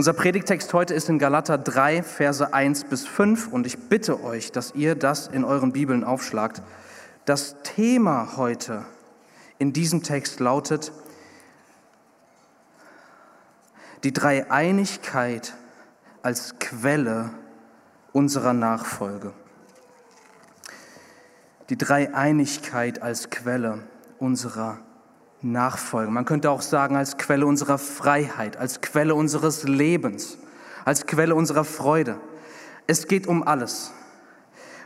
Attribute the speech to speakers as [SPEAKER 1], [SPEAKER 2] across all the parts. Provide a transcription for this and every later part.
[SPEAKER 1] Unser Predigtext heute ist in Galater 3, Verse 1 bis 5 und ich bitte euch, dass ihr das in euren Bibeln aufschlagt. Das Thema heute in diesem Text lautet die Dreieinigkeit als Quelle unserer Nachfolge. Die Dreieinigkeit als Quelle unserer Nachfolge. Man könnte auch sagen, als Quelle unserer Freiheit, als Quelle unseres Lebens, als Quelle unserer Freude. Es geht um alles.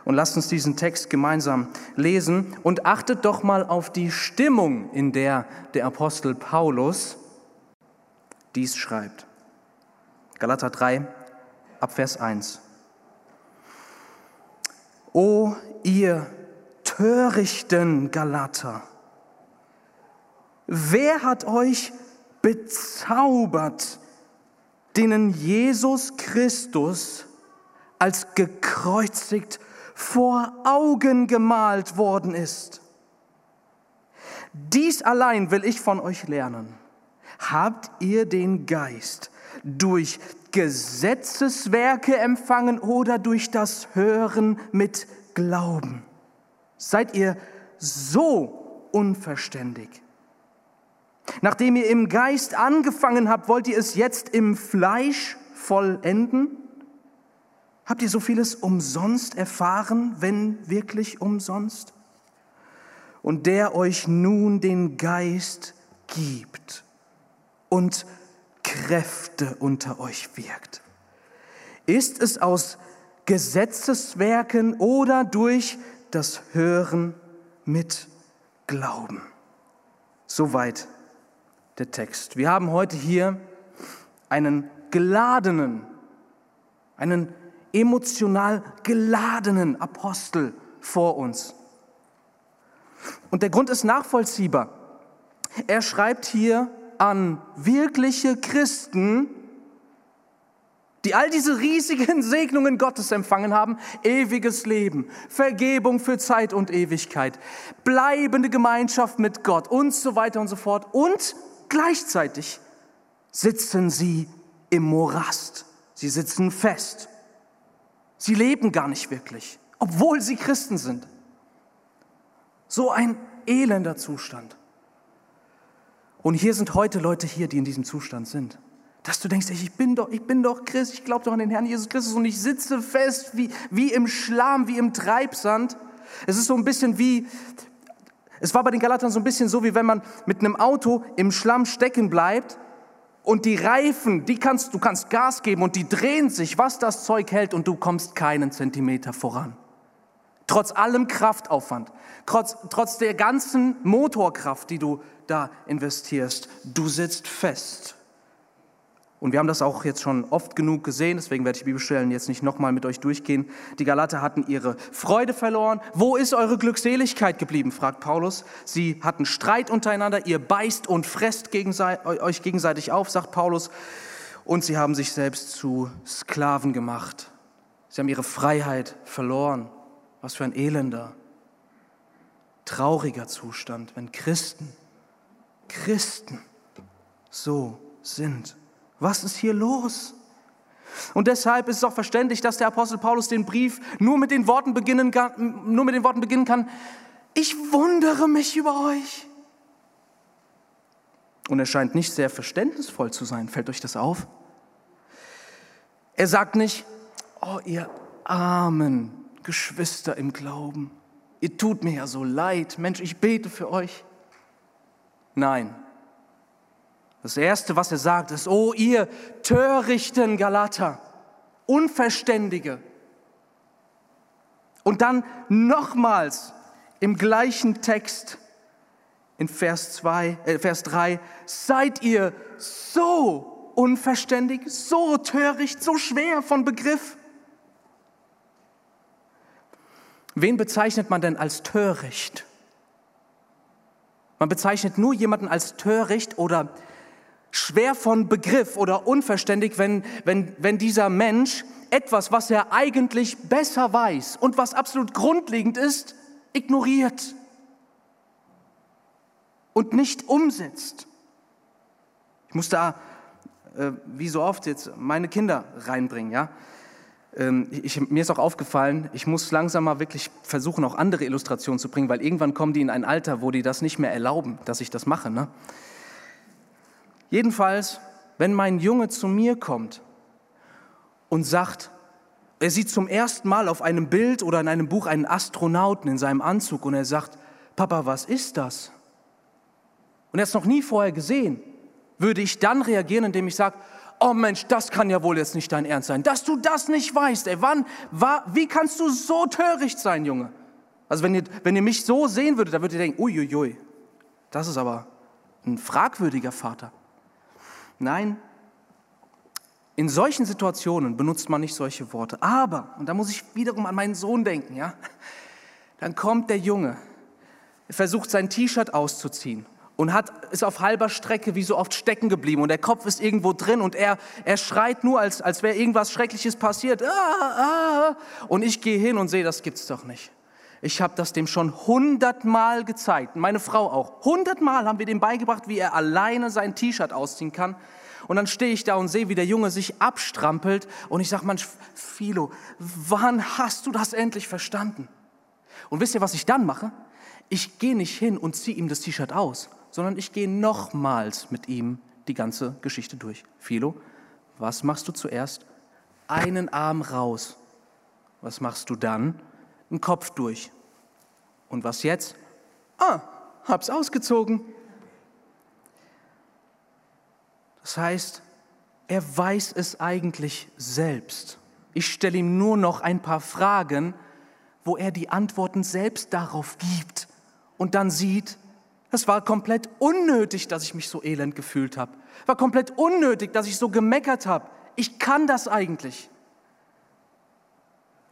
[SPEAKER 1] Und lasst uns diesen Text gemeinsam lesen und achtet doch mal auf die Stimmung, in der der Apostel Paulus dies schreibt. Galater 3, Abvers 1. O ihr törichten Galater, wer hat euch bezaubert, denen Jesus Christus als gekreuzigt vor Augen gemalt worden ist. Dies allein will ich von euch lernen. Habt ihr den Geist durch Gesetzeswerke empfangen oder durch das Hören mit Glauben? Seid ihr so unverständig? Nachdem ihr im Geist angefangen habt, wollt ihr es jetzt im Fleisch vollenden? Habt ihr so vieles umsonst erfahren, wenn wirklich umsonst? Und der euch nun den Geist gibt und Kräfte unter euch wirkt. Ist es aus Gesetzeswerken oder durch das Hören mit Glauben? Soweit der Text. Wir haben heute hier einen geladenen, einen emotional geladenen Apostel vor uns. Und der Grund ist nachvollziehbar. Er schreibt hier an wirkliche Christen, die all diese riesigen Segnungen Gottes empfangen haben, ewiges Leben, Vergebung für Zeit und Ewigkeit, bleibende Gemeinschaft mit Gott und so weiter und so fort. Und gleichzeitig sitzen sie im Morast. Sie sitzen fest. Sie leben gar nicht wirklich, obwohl sie Christen sind. So ein elender Zustand. Und hier sind heute Leute hier, die in diesem Zustand sind. Dass du denkst, ich bin doch, ich bin doch Christ, ich glaube doch an den Herrn Jesus Christus und ich sitze fest wie, wie im Schlamm, wie im Treibsand. Es ist so ein bisschen wie, es war bei den Galatern so ein bisschen so, wie wenn man mit einem Auto im Schlamm stecken bleibt und die Reifen, die kannst, du kannst Gas geben und die drehen sich, was das Zeug hält und du kommst keinen Zentimeter voran. Trotz allem Kraftaufwand, trotz, trotz der ganzen Motorkraft, die du da investierst, du sitzt fest. Und wir haben das auch jetzt schon oft genug gesehen, deswegen werde ich die Bibelstellen jetzt nicht nochmal mit euch durchgehen. Die Galater hatten ihre Freude verloren. Wo ist eure Glückseligkeit geblieben, fragt Paulus. Sie hatten Streit untereinander, ihr beißt und fresst euch gegenseitig auf, sagt Paulus. Und sie haben sich selbst zu Sklaven gemacht. Sie haben ihre Freiheit verloren. Was für ein elender, trauriger Zustand, wenn Christen, Christen so sind. Was ist hier los? Und deshalb ist es auch verständlich, dass der Apostel Paulus den Brief nur mit den Worten beginnen kann, nur mit den Worten beginnen kann, ich wundere mich über euch. Und er scheint nicht sehr verständnisvoll zu sein. Fällt euch das auf? Er sagt nicht, oh ihr armen Geschwister im Glauben, ihr tut mir ja so leid, Mensch, ich bete für euch. Nein, das Erste, was er sagt, ist, oh ihr törichten Galater, Unverständige. Und dann nochmals im gleichen Text in Vers, 2, äh, Vers 3, seid ihr so unverständig, so töricht, so schwer von Begriff? Wen bezeichnet man denn als töricht? Man bezeichnet nur jemanden als töricht oder schwer von Begriff oder unverständlich, wenn, wenn, wenn dieser Mensch etwas, was er eigentlich besser weiß und was absolut grundlegend ist, ignoriert und nicht umsetzt. Ich muss da äh, wie so oft jetzt meine Kinder reinbringen, ja. Ähm, ich, mir ist auch aufgefallen, ich muss langsam mal wirklich versuchen, auch andere Illustrationen zu bringen, weil irgendwann kommen die in ein Alter, wo die das nicht mehr erlauben, dass ich das mache. Ne? Jedenfalls, wenn mein Junge zu mir kommt und sagt, er sieht zum ersten Mal auf einem Bild oder in einem Buch einen Astronauten in seinem Anzug und er sagt, Papa, was ist das? Und er hat es noch nie vorher gesehen. Würde ich dann reagieren, indem ich sage, oh Mensch, das kann ja wohl jetzt nicht dein Ernst sein, dass du das nicht weißt. Ey, wann, war, wie kannst du so töricht sein, Junge? Also wenn ihr, wenn ihr mich so sehen würdet, dann würdet ihr denken, uiuiui, das ist aber ein fragwürdiger Vater. Nein, in solchen Situationen benutzt man nicht solche Worte. Aber, und da muss ich wiederum an meinen Sohn denken, ja, dann kommt der Junge, er versucht sein T-Shirt auszuziehen und hat, ist auf halber Strecke wie so oft stecken geblieben und der Kopf ist irgendwo drin und er, er schreit nur, als, als wäre irgendwas Schreckliches passiert. Ah, ah. Und ich gehe hin und sehe, das gibt's doch nicht. Ich habe das dem schon hundertmal gezeigt, meine Frau auch. Hundertmal haben wir dem beigebracht, wie er alleine sein T-Shirt ausziehen kann. Und dann stehe ich da und sehe, wie der Junge sich abstrampelt und ich sage, Mensch, Philo, wann hast du das endlich verstanden? Und wisst ihr, was ich dann mache? Ich gehe nicht hin und ziehe ihm das T-Shirt aus, sondern ich gehe nochmals mit ihm die ganze Geschichte durch. Philo, was machst du zuerst? Einen Arm raus. Was machst du dann? Einen Kopf durch. Und was jetzt? Ah, hab's ausgezogen. Das heißt, er weiß es eigentlich selbst. Ich stelle ihm nur noch ein paar Fragen, wo er die Antworten selbst darauf gibt und dann sieht, es war komplett unnötig, dass ich mich so elend gefühlt habe. War komplett unnötig, dass ich so gemeckert habe. Ich kann das eigentlich.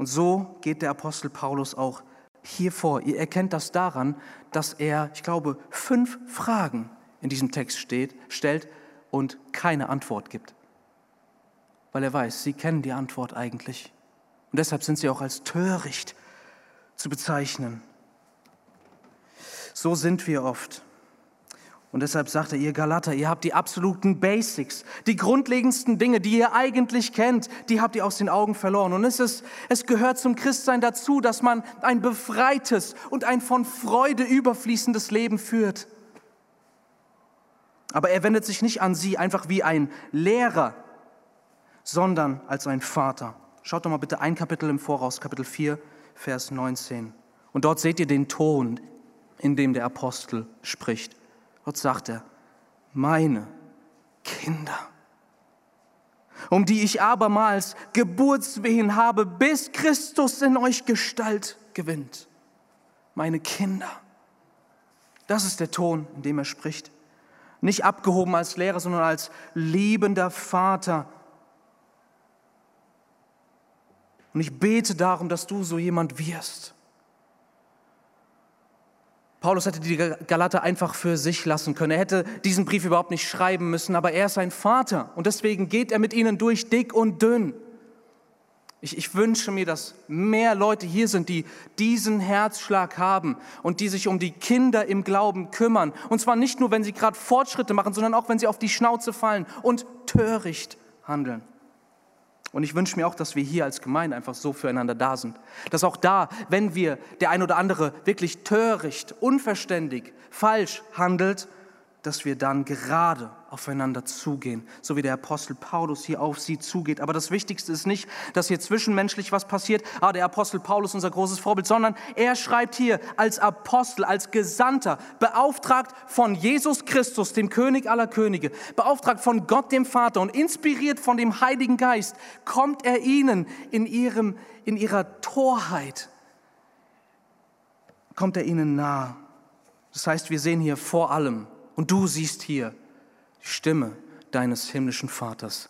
[SPEAKER 1] Und so geht der Apostel Paulus auch hier vor. Ihr erkennt das daran, dass er, ich glaube, fünf Fragen in diesem Text steht, stellt und keine Antwort gibt. Weil er weiß, sie kennen die Antwort eigentlich. Und deshalb sind sie auch als töricht zu bezeichnen. So sind wir oft. Und deshalb sagt er, ihr Galater, ihr habt die absoluten Basics, die grundlegendsten Dinge, die ihr eigentlich kennt, die habt ihr aus den Augen verloren. Und es, ist, es gehört zum Christsein dazu, dass man ein befreites und ein von Freude überfließendes Leben führt. Aber er wendet sich nicht an sie einfach wie ein Lehrer, sondern als ein Vater. Schaut doch mal bitte ein Kapitel im Voraus, Kapitel 4, Vers 19. Und dort seht ihr den Ton, in dem der Apostel spricht. Dort sagt er, meine Kinder, um die ich abermals Geburtswehen habe, bis Christus in euch Gestalt gewinnt. Meine Kinder. Das ist der Ton, in dem er spricht. Nicht abgehoben als Lehrer, sondern als liebender Vater. Und ich bete darum, dass du so jemand wirst. Paulus hätte die Galater einfach für sich lassen können. Er hätte diesen Brief überhaupt nicht schreiben müssen, aber er ist sein Vater und deswegen geht er mit ihnen durch dick und dünn. Ich, ich, wünsche mir, dass mehr Leute hier sind, die diesen Herzschlag haben und die sich um die Kinder im Glauben kümmern. Und zwar nicht nur, wenn sie gerade Fortschritte machen, sondern auch, wenn sie auf die Schnauze fallen und töricht handeln. Und ich wünsche mir auch, dass wir hier als Gemeinde einfach so füreinander da sind. Dass auch da, wenn wir der ein oder andere wirklich töricht, unverständig, falsch handelt, dass wir dann gerade aufeinander zugehen, so wie der Apostel Paulus hier auf sie zugeht. Aber das Wichtigste ist nicht, dass hier zwischenmenschlich was passiert, ah, der Apostel Paulus unser großes Vorbild, sondern er schreibt hier als Apostel, als Gesandter, beauftragt von Jesus Christus, dem König aller Könige, beauftragt von Gott dem Vater und inspiriert von dem Heiligen Geist, kommt er ihnen in, ihrem, in ihrer Torheit, kommt er ihnen nahe. Das heißt, wir sehen hier vor allem, und du siehst hier Stimme deines himmlischen Vaters,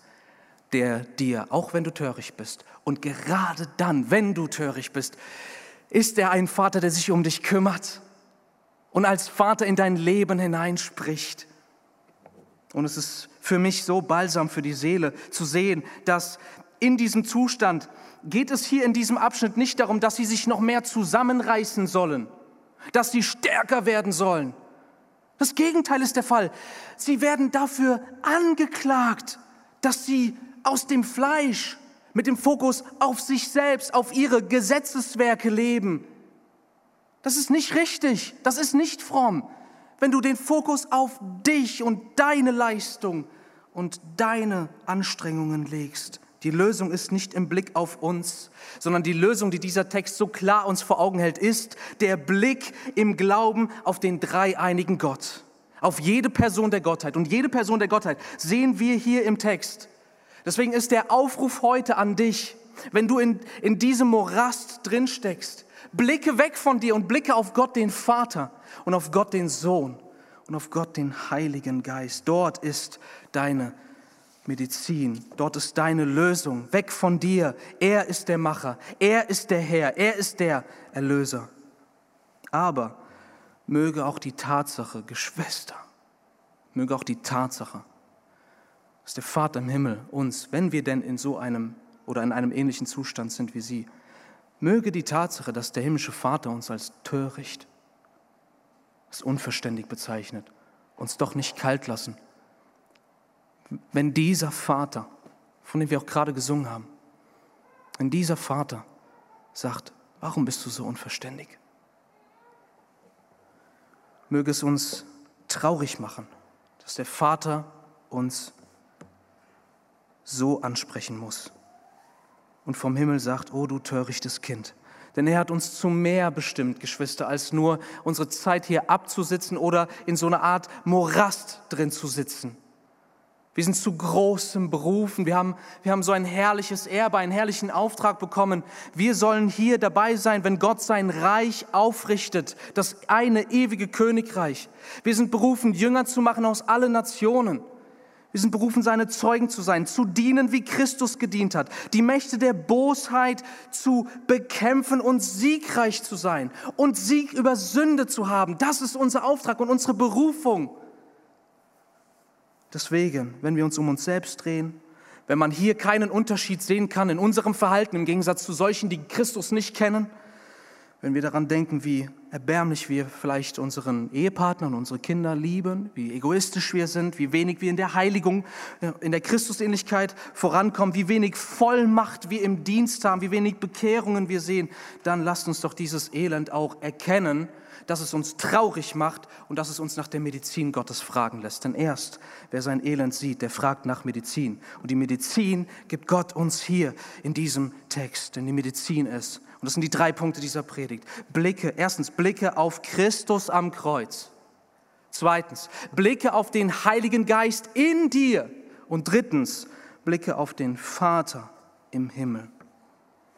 [SPEAKER 1] der dir, auch wenn du töricht bist, und gerade dann, wenn du töricht bist, ist er ein Vater, der sich um dich kümmert und als Vater in dein Leben hineinspricht. Und es ist für mich so balsam für die Seele zu sehen, dass in diesem Zustand geht es hier in diesem Abschnitt nicht darum, dass sie sich noch mehr zusammenreißen sollen, dass sie stärker werden sollen, das Gegenteil ist der Fall. Sie werden dafür angeklagt, dass sie aus dem Fleisch mit dem Fokus auf sich selbst, auf ihre Gesetzeswerke leben. Das ist nicht richtig, das ist nicht fromm, wenn du den Fokus auf dich und deine Leistung und deine Anstrengungen legst. Die Lösung ist nicht im Blick auf uns, sondern die Lösung, die dieser Text so klar uns vor Augen hält, ist der Blick im Glauben auf den dreieinigen Gott, auf jede Person der Gottheit. Und jede Person der Gottheit sehen wir hier im Text. Deswegen ist der Aufruf heute an dich, wenn du in, in diesem Morast drin steckst, blicke weg von dir und blicke auf Gott den Vater und auf Gott den Sohn und auf Gott den Heiligen Geist. Dort ist deine Medizin, dort ist deine Lösung. Weg von dir. Er ist der Macher, er ist der Herr, er ist der Erlöser. Aber möge auch die Tatsache, Geschwister, möge auch die Tatsache, dass der Vater im Himmel uns, wenn wir denn in so einem oder in einem ähnlichen Zustand sind wie sie, möge die Tatsache, dass der himmlische Vater uns als töricht, als unverständig bezeichnet, uns doch nicht kalt lassen. Wenn dieser Vater, von dem wir auch gerade gesungen haben, wenn dieser Vater sagt, warum bist du so unverständig? Möge es uns traurig machen, dass der Vater uns so ansprechen muss. Und vom Himmel sagt, oh du törichtes Kind. Denn er hat uns zu mehr bestimmt, Geschwister, als nur unsere Zeit hier abzusitzen oder in so einer Art Morast drin zu sitzen. Wir sind zu großem berufen. Wir haben, wir haben so ein herrliches Erbe, einen herrlichen Auftrag bekommen. Wir sollen hier dabei sein, wenn Gott sein Reich aufrichtet, das eine ewige Königreich. Wir sind berufen, Jünger zu machen aus allen Nationen. Wir sind berufen, seine Zeugen zu sein, zu dienen, wie Christus gedient hat, die Mächte der Bosheit zu bekämpfen und siegreich zu sein und Sieg über Sünde zu haben. Das ist unser Auftrag und unsere Berufung. Deswegen, wenn wir uns um uns selbst drehen, wenn man hier keinen Unterschied sehen kann in unserem Verhalten im Gegensatz zu solchen, die Christus nicht kennen, wenn wir daran denken, wie erbärmlich wir vielleicht unseren Ehepartner und unsere Kinder lieben, wie egoistisch wir sind, wie wenig wir in der Heiligung, äh, in der Christusähnlichkeit vorankommen, wie wenig Vollmacht wir im Dienst haben, wie wenig Bekehrungen wir sehen, dann lasst uns doch dieses Elend auch erkennen, dass es uns traurig macht und dass es uns nach der Medizin Gottes fragen lässt. Denn erst wer sein Elend sieht, der fragt nach Medizin. Und die Medizin gibt Gott uns hier in diesem Text, denn die Medizin ist und das sind die drei Punkte dieser Predigt. Blicke, erstens, Blicke auf Christus am Kreuz. Zweitens, Blicke auf den Heiligen Geist in dir. Und drittens, Blicke auf den Vater im Himmel.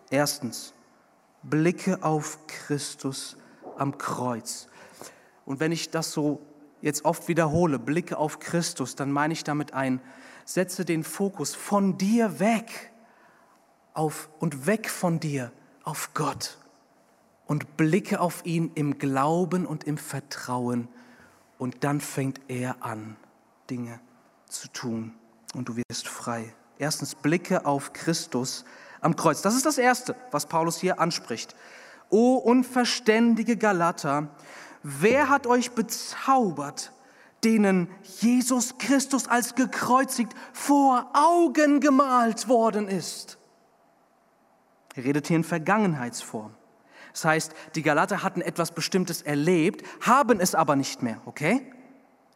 [SPEAKER 1] Erstens, Blicke auf Christus am Kreuz. Und wenn ich das so jetzt oft wiederhole, Blicke auf Christus, dann meine ich damit ein, setze den Fokus von dir weg auf und weg von dir auf Gott und blicke auf ihn im Glauben und im Vertrauen. Und dann fängt er an, Dinge zu tun und du wirst frei. Erstens, blicke auf Christus am Kreuz. Das ist das Erste, was Paulus hier anspricht. O unverständige Galater, wer hat euch bezaubert, denen Jesus Christus als gekreuzigt vor Augen gemalt worden ist? Er redet hier in Vergangenheitsform. Das heißt, die Galater hatten etwas Bestimmtes erlebt, haben es aber nicht mehr, okay?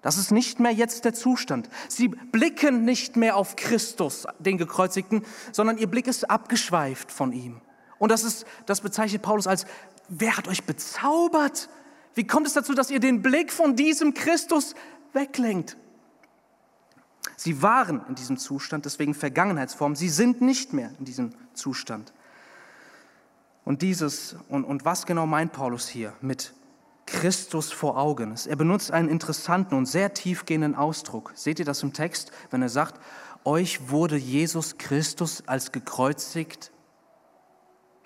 [SPEAKER 1] Das ist nicht mehr jetzt der Zustand. Sie blicken nicht mehr auf Christus, den Gekreuzigten, sondern ihr Blick ist abgeschweift von ihm. Und das, ist, das bezeichnet Paulus als, wer hat euch bezaubert? Wie kommt es dazu, dass ihr den Blick von diesem Christus weglenkt? Sie waren in diesem Zustand, deswegen Vergangenheitsform. Sie sind nicht mehr in diesem Zustand. Und dieses, und, und was genau meint Paulus hier mit Christus vor Augen? Er benutzt einen interessanten und sehr tiefgehenden Ausdruck. Seht ihr das im Text, wenn er sagt, euch wurde Jesus Christus als gekreuzigt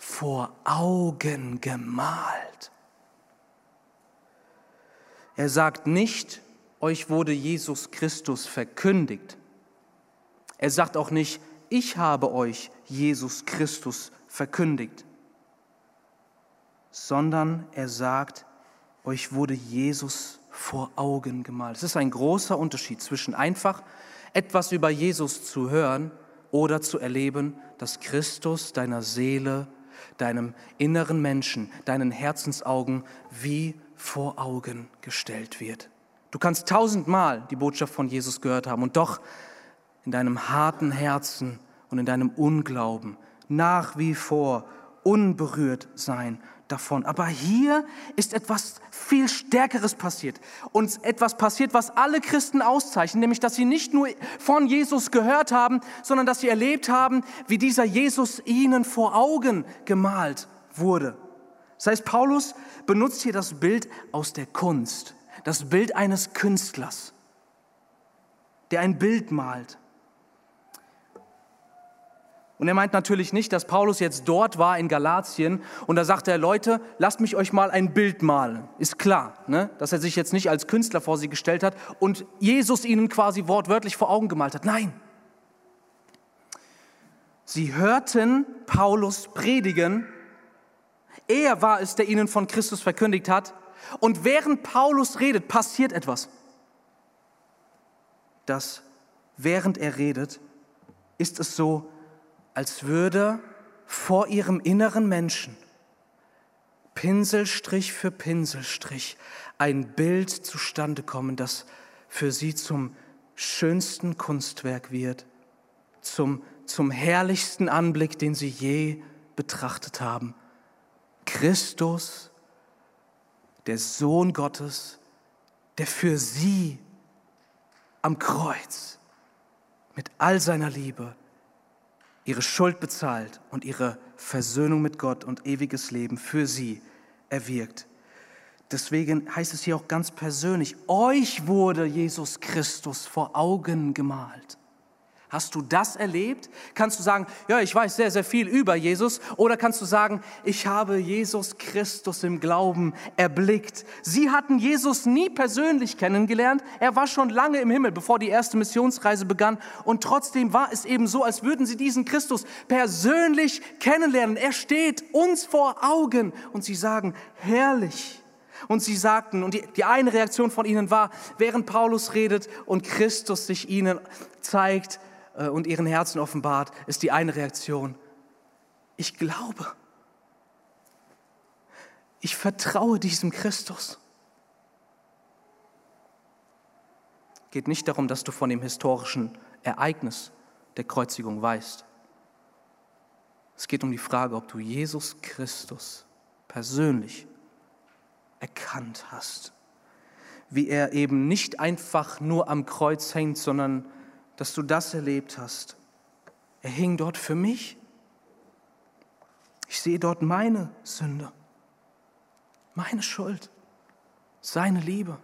[SPEAKER 1] vor Augen gemalt. Er sagt nicht, euch wurde Jesus Christus verkündigt. Er sagt auch nicht, ich habe euch Jesus Christus verkündigt sondern er sagt, euch wurde Jesus vor Augen gemalt. Es ist ein großer Unterschied zwischen einfach etwas über Jesus zu hören oder zu erleben, dass Christus deiner Seele, deinem inneren Menschen, deinen Herzensaugen wie vor Augen gestellt wird. Du kannst tausendmal die Botschaft von Jesus gehört haben und doch in deinem harten Herzen und in deinem Unglauben nach wie vor unberührt sein davon. Aber hier ist etwas viel Stärkeres passiert. Und etwas passiert, was alle Christen auszeichnet, nämlich dass sie nicht nur von Jesus gehört haben, sondern dass sie erlebt haben, wie dieser Jesus ihnen vor Augen gemalt wurde. Das heißt, Paulus benutzt hier das Bild aus der Kunst, das Bild eines Künstlers, der ein Bild malt. Und er meint natürlich nicht, dass Paulus jetzt dort war in Galatien und da sagte er, Leute, lasst mich euch mal ein Bild malen. Ist klar, ne? dass er sich jetzt nicht als Künstler vor sie gestellt hat und Jesus ihnen quasi wortwörtlich vor Augen gemalt hat. Nein. Sie hörten Paulus predigen. Er war es, der ihnen von Christus verkündigt hat. Und während Paulus redet, passiert etwas. Dass während er redet, ist es so, als würde vor ihrem inneren Menschen Pinselstrich für Pinselstrich ein Bild zustande kommen, das für sie zum schönsten Kunstwerk wird, zum, zum herrlichsten Anblick, den sie je betrachtet haben. Christus, der Sohn Gottes, der für sie am Kreuz mit all seiner Liebe ihre Schuld bezahlt und ihre Versöhnung mit Gott und ewiges Leben für sie erwirkt. Deswegen heißt es hier auch ganz persönlich, euch wurde Jesus Christus vor Augen gemalt. Hast du das erlebt? Kannst du sagen, ja, ich weiß sehr, sehr viel über Jesus? Oder kannst du sagen, ich habe Jesus Christus im Glauben erblickt? Sie hatten Jesus nie persönlich kennengelernt. Er war schon lange im Himmel, bevor die erste Missionsreise begann. Und trotzdem war es eben so, als würden sie diesen Christus persönlich kennenlernen. Er steht uns vor Augen. Und sie sagen, herrlich. Und sie sagten, und die, die, eine Reaktion von ihnen war, während Paulus redet und Christus sich ihnen zeigt, und ihren Herzen offenbart, ist die eine Reaktion. Ich glaube. Ich vertraue diesem Christus. Geht nicht darum, dass du von dem historischen Ereignis der Kreuzigung weißt. Es geht um die Frage, ob du Jesus Christus persönlich erkannt hast. Wie er eben nicht einfach nur am Kreuz hängt, sondern dass du das erlebt hast. Er hing dort für mich. Ich sehe dort meine Sünde, meine Schuld, seine Liebe.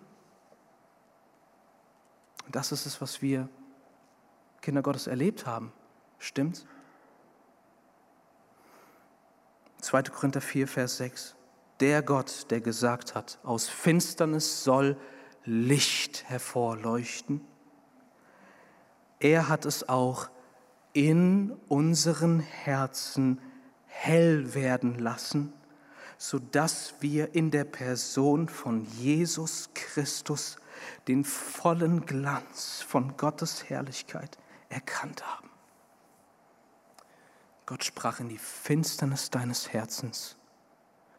[SPEAKER 1] Und das ist es, was wir Kinder Gottes erlebt haben. Stimmt's? 2. Korinther 4, Vers 6. Der Gott, der gesagt hat, aus Finsternis soll Licht hervorleuchten, er hat es auch in unseren Herzen hell werden lassen, sodass wir in der Person von Jesus Christus den vollen Glanz von Gottes Herrlichkeit erkannt haben. Gott sprach in die Finsternis deines Herzens,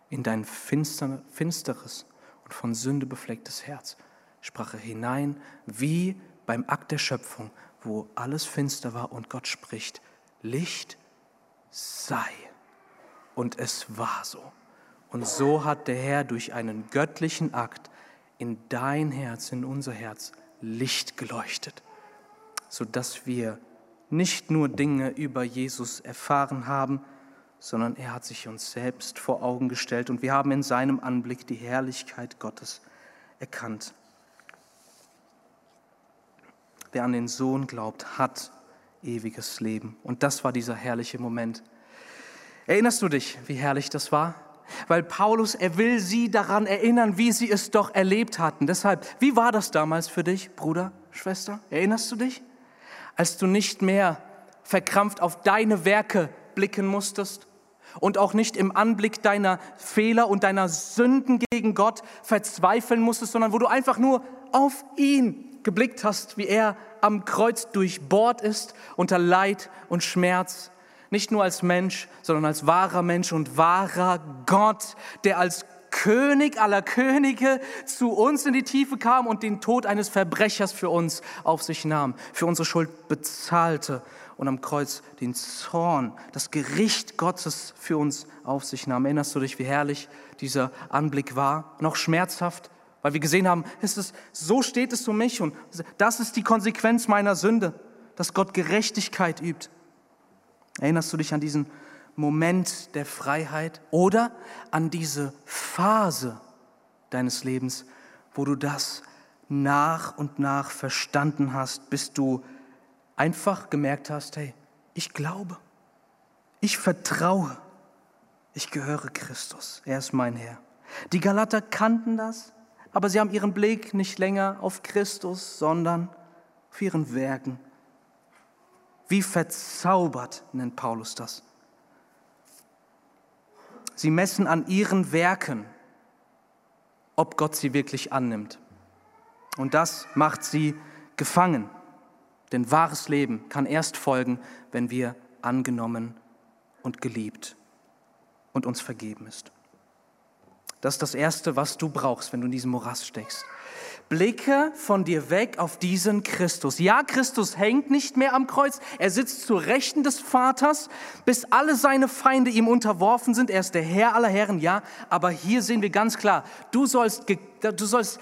[SPEAKER 1] in dein finsteres und von Sünde beflecktes Herz, sprach er hinein, wie beim Akt der Schöpfung, wo alles finster war und Gott spricht, Licht sei. Und es war so. Und so hat der Herr durch einen göttlichen Akt in dein Herz, in unser Herz Licht geleuchtet, sodass wir nicht nur Dinge über Jesus erfahren haben, sondern er hat sich uns selbst vor Augen gestellt und wir haben in seinem Anblick die Herrlichkeit Gottes erkannt. Wer an den Sohn glaubt, hat ewiges Leben. Und das war dieser herrliche Moment. Erinnerst du dich, wie herrlich das war? Weil Paulus, er will sie daran erinnern, wie sie es doch erlebt hatten. Deshalb, wie war das damals für dich, Bruder, Schwester? Erinnerst du dich? Als du nicht mehr verkrampft auf deine Werke blicken musstest und auch nicht im Anblick deiner Fehler und deiner Sünden gegen Gott verzweifeln musstest, sondern wo du einfach nur auf ihn geblickt hast, wie er am Kreuz durchbohrt ist unter Leid und Schmerz, nicht nur als Mensch, sondern als wahrer Mensch und wahrer Gott, der als König aller Könige zu uns in die Tiefe kam und den Tod eines Verbrechers für uns auf sich nahm, für unsere Schuld bezahlte und am Kreuz den Zorn, das Gericht Gottes für uns auf sich nahm. Erinnerst du dich, wie herrlich dieser Anblick war? Noch schmerzhaft, weil wir gesehen haben, es, so steht es um mich und das ist die Konsequenz meiner Sünde, dass Gott Gerechtigkeit übt. Erinnerst du dich an diesen Moment der Freiheit oder an diese Phase deines Lebens, wo du das nach und nach verstanden hast, bis du einfach gemerkt hast, hey, ich glaube, ich vertraue, ich gehöre Christus, er ist mein Herr. Die Galater kannten das, aber sie haben ihren Blick nicht länger auf Christus, sondern auf ihren Werken. Wie verzaubert nennt Paulus das. Sie messen an ihren Werken, ob Gott sie wirklich annimmt. Und das macht sie gefangen. Denn wahres Leben kann erst folgen, wenn wir angenommen und geliebt und uns vergeben ist. Das ist das Erste, was du brauchst, wenn du in diesem Morast steckst. Blicke von dir weg auf diesen Christus. Ja, Christus hängt nicht mehr am Kreuz. Er sitzt zur Rechten des Vaters, bis alle seine Feinde ihm unterworfen sind. Er ist der Herr aller Herren, ja. Aber hier sehen wir ganz klar, du sollst, du sollst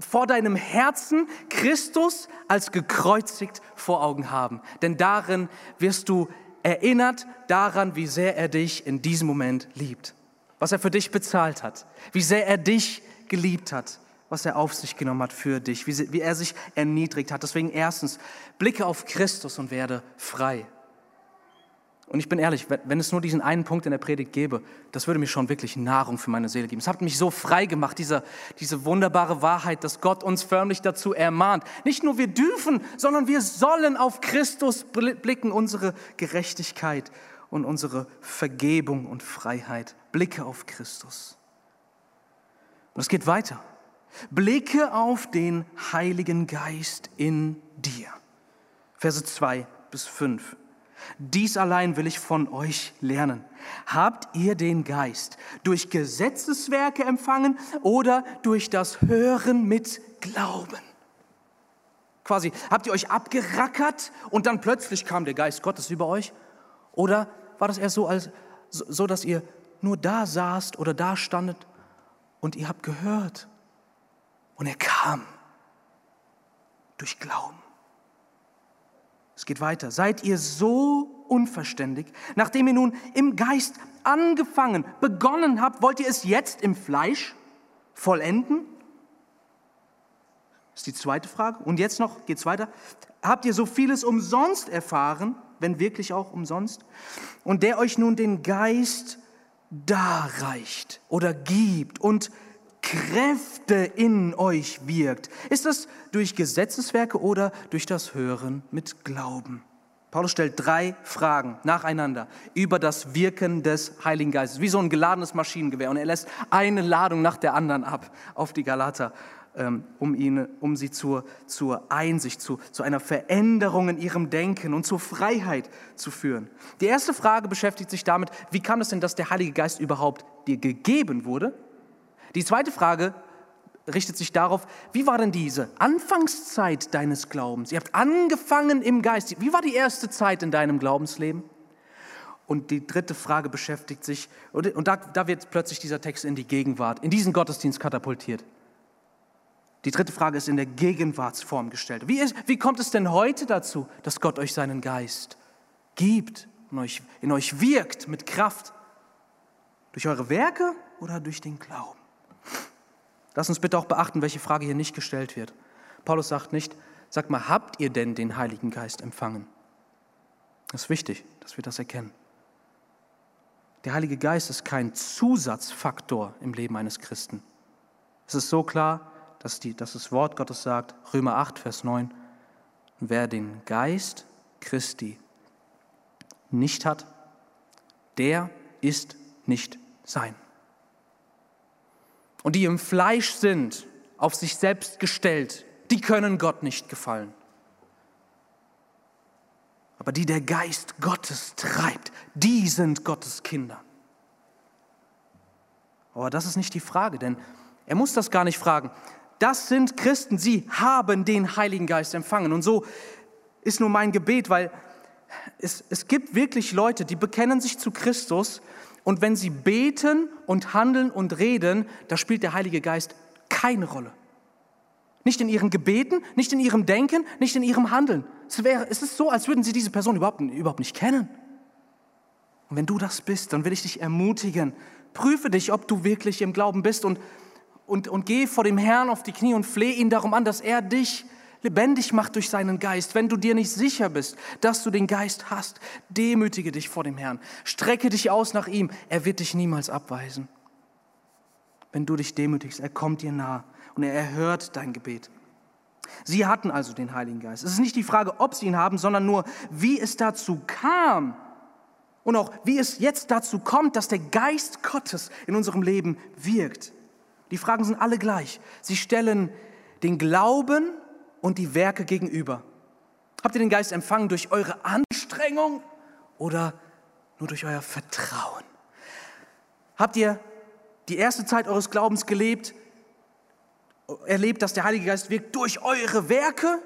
[SPEAKER 1] vor deinem Herzen Christus als gekreuzigt vor Augen haben. Denn darin wirst du erinnert daran, wie sehr er dich in diesem Moment liebt. Was er für dich bezahlt hat. Wie sehr er dich geliebt hat was er auf sich genommen hat für dich, wie, wie er sich erniedrigt hat. Deswegen erstens, blicke auf Christus und werde frei. Und ich bin ehrlich, wenn es nur diesen einen Punkt in der Predigt gäbe, das würde mir schon wirklich Nahrung für meine Seele geben. Es hat mich so frei gemacht, diese, diese wunderbare Wahrheit, dass Gott uns förmlich dazu ermahnt. Nicht nur wir dürfen, sondern wir sollen auf Christus blicken, unsere Gerechtigkeit und unsere Vergebung und Freiheit. Blicke auf Christus. Und es geht weiter. Blicke auf den Heiligen Geist in dir. Verse 2 bis 5. Dies allein will ich von euch lernen. Habt ihr den Geist durch Gesetzeswerke empfangen oder durch das Hören mit Glauben? Quasi, habt ihr euch abgerackert und dann plötzlich kam der Geist Gottes über euch? Oder war das eher so, als, so dass ihr nur da saßt oder da standet und ihr habt gehört und er kam durch Glauben. Es geht weiter. Seid ihr so unverständig, nachdem ihr nun im Geist angefangen, begonnen habt, wollt ihr es jetzt im Fleisch vollenden? Das ist die zweite Frage. Und jetzt noch geht es weiter. Habt ihr so vieles umsonst erfahren, wenn wirklich auch umsonst? Und der euch nun den Geist darreicht oder gibt und Kräfte in euch wirkt. Ist das durch Gesetzeswerke oder durch das Hören mit Glauben? Paulus stellt drei Fragen nacheinander über das Wirken des Heiligen Geistes, wie so ein geladenes Maschinengewehr. Und er lässt eine Ladung nach der anderen ab auf die Galater, um, ihn, um sie zur, zur Einsicht, zu, zu einer Veränderung in ihrem Denken und zur Freiheit zu führen. Die erste Frage beschäftigt sich damit, wie kam es denn, dass der Heilige Geist überhaupt dir gegeben wurde? Die zweite Frage richtet sich darauf, wie war denn diese Anfangszeit deines Glaubens? Ihr habt angefangen im Geist. Wie war die erste Zeit in deinem Glaubensleben? Und die dritte Frage beschäftigt sich, und da, da wird plötzlich dieser Text in die Gegenwart, in diesen Gottesdienst katapultiert. Die dritte Frage ist in der Gegenwartsform gestellt. Wie, ist, wie kommt es denn heute dazu, dass Gott euch seinen Geist gibt, in euch, in euch wirkt mit Kraft? Durch eure Werke oder durch den Glauben? Lass uns bitte auch beachten, welche Frage hier nicht gestellt wird. Paulus sagt nicht, sag mal, habt ihr denn den Heiligen Geist empfangen? Das ist wichtig, dass wir das erkennen. Der Heilige Geist ist kein Zusatzfaktor im Leben eines Christen. Es ist so klar, dass, die, dass das Wort Gottes sagt, Römer 8, Vers 9, wer den Geist Christi nicht hat, der ist nicht sein und die im Fleisch sind, auf sich selbst gestellt, die können Gott nicht gefallen. Aber die der Geist Gottes treibt, die sind Gottes Kinder. Aber das ist nicht die Frage, denn er muss das gar nicht fragen. Das sind Christen, sie haben den Heiligen Geist empfangen. Und so ist nur mein Gebet, weil es, es gibt wirklich Leute, die bekennen sich zu Christus und wenn sie beten und handeln und reden, da spielt der Heilige Geist keine Rolle. Nicht in ihren Gebeten, nicht in ihrem Denken, nicht in ihrem Handeln. Es, wäre, es ist so, als würden sie diese Person überhaupt, überhaupt nicht kennen. Und wenn du das bist, dann will ich dich ermutigen. Prüfe dich, ob du wirklich im Glauben bist und, und, und geh vor dem Herrn auf die Knie und flehe ihn darum an, dass er dich lebendig macht durch seinen Geist. Wenn du dir nicht sicher bist, dass du den Geist hast, demütige dich vor dem Herrn. Strecke dich aus nach ihm. Er wird dich niemals abweisen. Wenn du dich demütigst, er kommt dir nah und er erhört dein Gebet. Sie hatten also den Heiligen Geist. Es ist nicht die Frage, ob sie ihn haben, sondern nur, wie es dazu kam und auch wie es jetzt dazu kommt, dass der Geist Gottes in unserem Leben wirkt. Die Fragen sind alle gleich. Sie stellen den Glauben und die Werke gegenüber. Habt ihr den Geist empfangen durch eure Anstrengung oder nur durch euer Vertrauen? Habt ihr die erste Zeit eures Glaubens gelebt, erlebt, dass der Heilige Geist wirkt durch eure Werke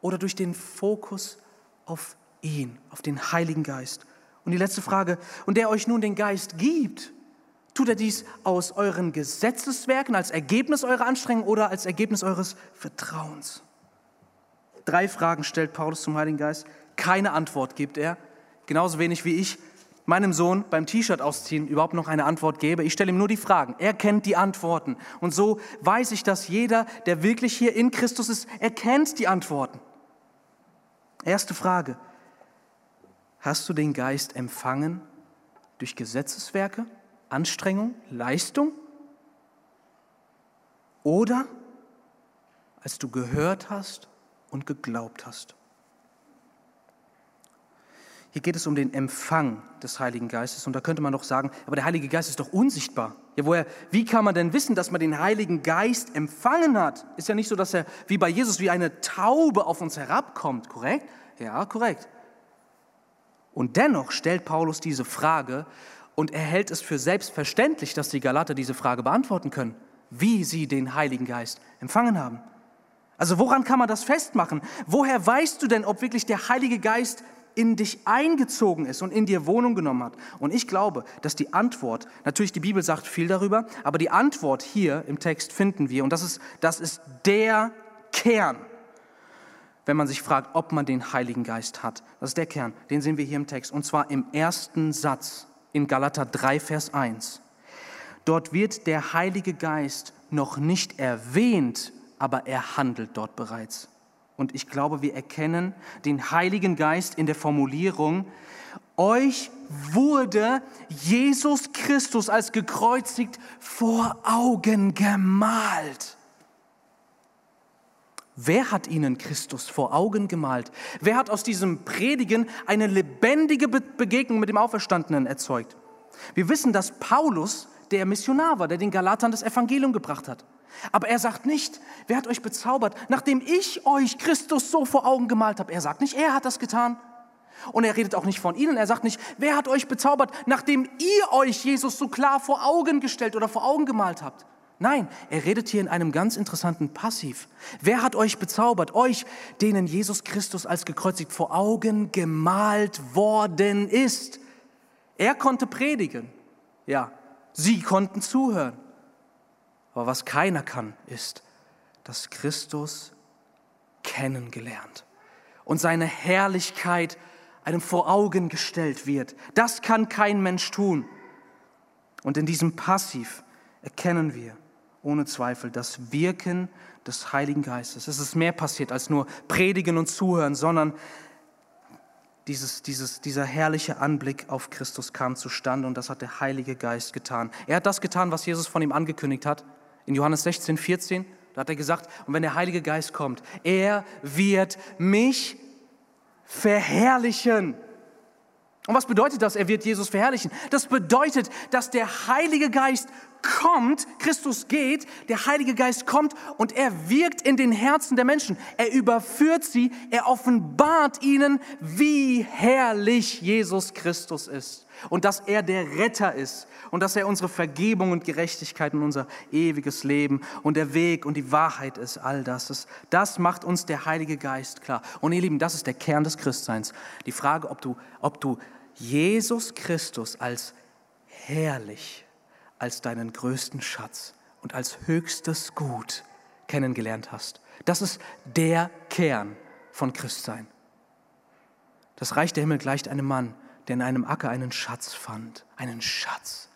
[SPEAKER 1] oder durch den Fokus auf ihn, auf den Heiligen Geist? Und die letzte Frage, und der euch nun den Geist gibt, tut er dies aus euren Gesetzeswerken, als Ergebnis eurer Anstrengung oder als Ergebnis eures Vertrauens? Drei Fragen stellt Paulus zum Heiligen Geist. Keine Antwort gibt er. Genauso wenig wie ich meinem Sohn beim T-Shirt ausziehen überhaupt noch eine Antwort gebe. Ich stelle ihm nur die Fragen. Er kennt die Antworten. Und so weiß ich, dass jeder, der wirklich hier in Christus ist, erkennt die Antworten. Erste Frage. Hast du den Geist empfangen durch Gesetzeswerke, Anstrengung, Leistung? Oder als du gehört hast und geglaubt hast. Hier geht es um den Empfang des Heiligen Geistes. Und da könnte man doch sagen, aber der Heilige Geist ist doch unsichtbar. Ja, woher, wie kann man denn wissen, dass man den Heiligen Geist empfangen hat? Ist ja nicht so, dass er wie bei Jesus wie eine Taube auf uns herabkommt, korrekt? Ja, korrekt. Und dennoch stellt Paulus diese Frage und er hält es für selbstverständlich, dass die Galater diese Frage beantworten können, wie sie den Heiligen Geist empfangen haben. Also woran kann man das festmachen? Woher weißt du denn, ob wirklich der Heilige Geist in dich eingezogen ist und in dir Wohnung genommen hat? Und ich glaube, dass die Antwort, natürlich die Bibel sagt viel darüber, aber die Antwort hier im Text finden wir und das ist, das ist der Kern, wenn man sich fragt, ob man den Heiligen Geist hat. Das ist der Kern, den sehen wir hier im Text und zwar im ersten Satz in Galater 3, Vers 1. Dort wird der Heilige Geist noch nicht erwähnt aber er handelt dort bereits. Und ich glaube, wir erkennen den Heiligen Geist in der Formulierung, euch wurde Jesus Christus als gekreuzigt vor Augen gemalt. Wer hat ihnen Christus vor Augen gemalt? Wer hat aus diesem Predigen eine lebendige Begegnung mit dem Auferstandenen erzeugt? Wir wissen, dass Paulus der Missionar war, der den Galatern das Evangelium gebracht hat. Aber er sagt nicht, wer hat euch bezaubert, nachdem ich euch Christus so vor Augen gemalt habe. Er sagt nicht, er hat das getan. Und er redet auch nicht von ihnen. Er sagt nicht, wer hat euch bezaubert, nachdem ihr euch Jesus so klar vor Augen gestellt oder vor Augen gemalt habt. Nein, er redet hier in einem ganz interessanten Passiv. Wer hat euch bezaubert? Euch, denen Jesus Christus als gekreuzigt vor Augen gemalt worden ist. Er konnte predigen. Ja, sie konnten zuhören. Aber was keiner kann, ist, dass Christus kennengelernt und seine Herrlichkeit einem vor Augen gestellt wird. Das kann kein Mensch tun. Und in diesem Passiv erkennen wir ohne Zweifel das Wirken des Heiligen Geistes. Es ist mehr passiert als nur predigen und zuhören, sondern dieses, dieses, dieser herrliche Anblick auf Christus kam zustande und das hat der Heilige Geist getan. Er hat das getan, was Jesus von ihm angekündigt hat in Johannes 16, 14, da hat er gesagt, und wenn der Heilige Geist kommt, er wird mich verherrlichen. Und was bedeutet das? Er wird Jesus verherrlichen. Das bedeutet, dass der Heilige Geist kommt, Christus geht, der Heilige Geist kommt und er wirkt in den Herzen der Menschen. Er überführt sie, er offenbart ihnen, wie herrlich Jesus Christus ist und dass er der Retter ist und dass er unsere Vergebung und Gerechtigkeit und unser ewiges Leben und der Weg und die Wahrheit ist, all das. Ist, das macht uns der Heilige Geist klar. Und ihr Lieben, das ist der Kern des Christseins. Die Frage, ob du, ob du Jesus Christus als herrlich, als deinen größten Schatz und als höchstes Gut kennengelernt hast. Das ist der Kern von Christsein. Das Reich der Himmel gleicht einem Mann, der in einem Acker einen Schatz fand, einen Schatz.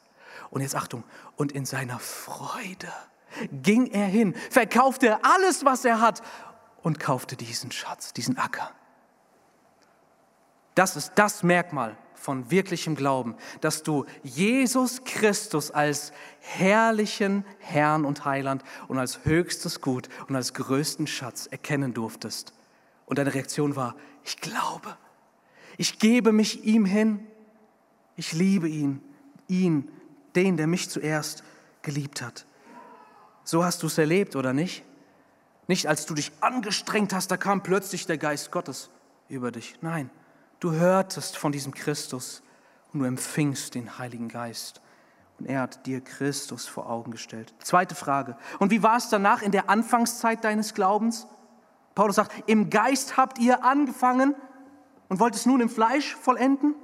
[SPEAKER 1] Und jetzt Achtung, und in seiner Freude ging er hin, verkaufte alles, was er hat und kaufte diesen Schatz, diesen Acker. Das ist das Merkmal von wirklichem Glauben, dass du Jesus Christus als herrlichen Herrn und Heiland und als höchstes Gut und als größten Schatz erkennen durftest. Und deine Reaktion war, ich glaube, ich gebe mich ihm hin. Ich liebe ihn, ihn, den, der mich zuerst geliebt hat. So hast du es erlebt, oder nicht? Nicht als du dich angestrengt hast, da kam plötzlich der Geist Gottes über dich. Nein, du hörtest von diesem Christus und du empfingst den Heiligen Geist. Und er hat dir Christus vor Augen gestellt. Zweite Frage. Und wie war es danach in der Anfangszeit deines Glaubens? Paulus sagt, im Geist habt ihr angefangen, und wolltest nun im Fleisch vollenden?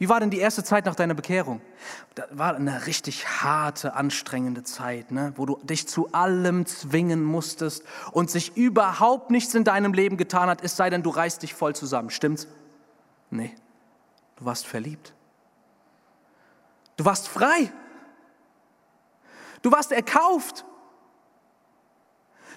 [SPEAKER 1] Wie war denn die erste Zeit nach deiner Bekehrung? Das war eine richtig harte, anstrengende Zeit, ne? wo du dich zu allem zwingen musstest und sich überhaupt nichts in deinem Leben getan hat, es sei denn, du reißt dich voll zusammen. Stimmt's? Nee, du warst verliebt. Du warst frei. Du warst erkauft.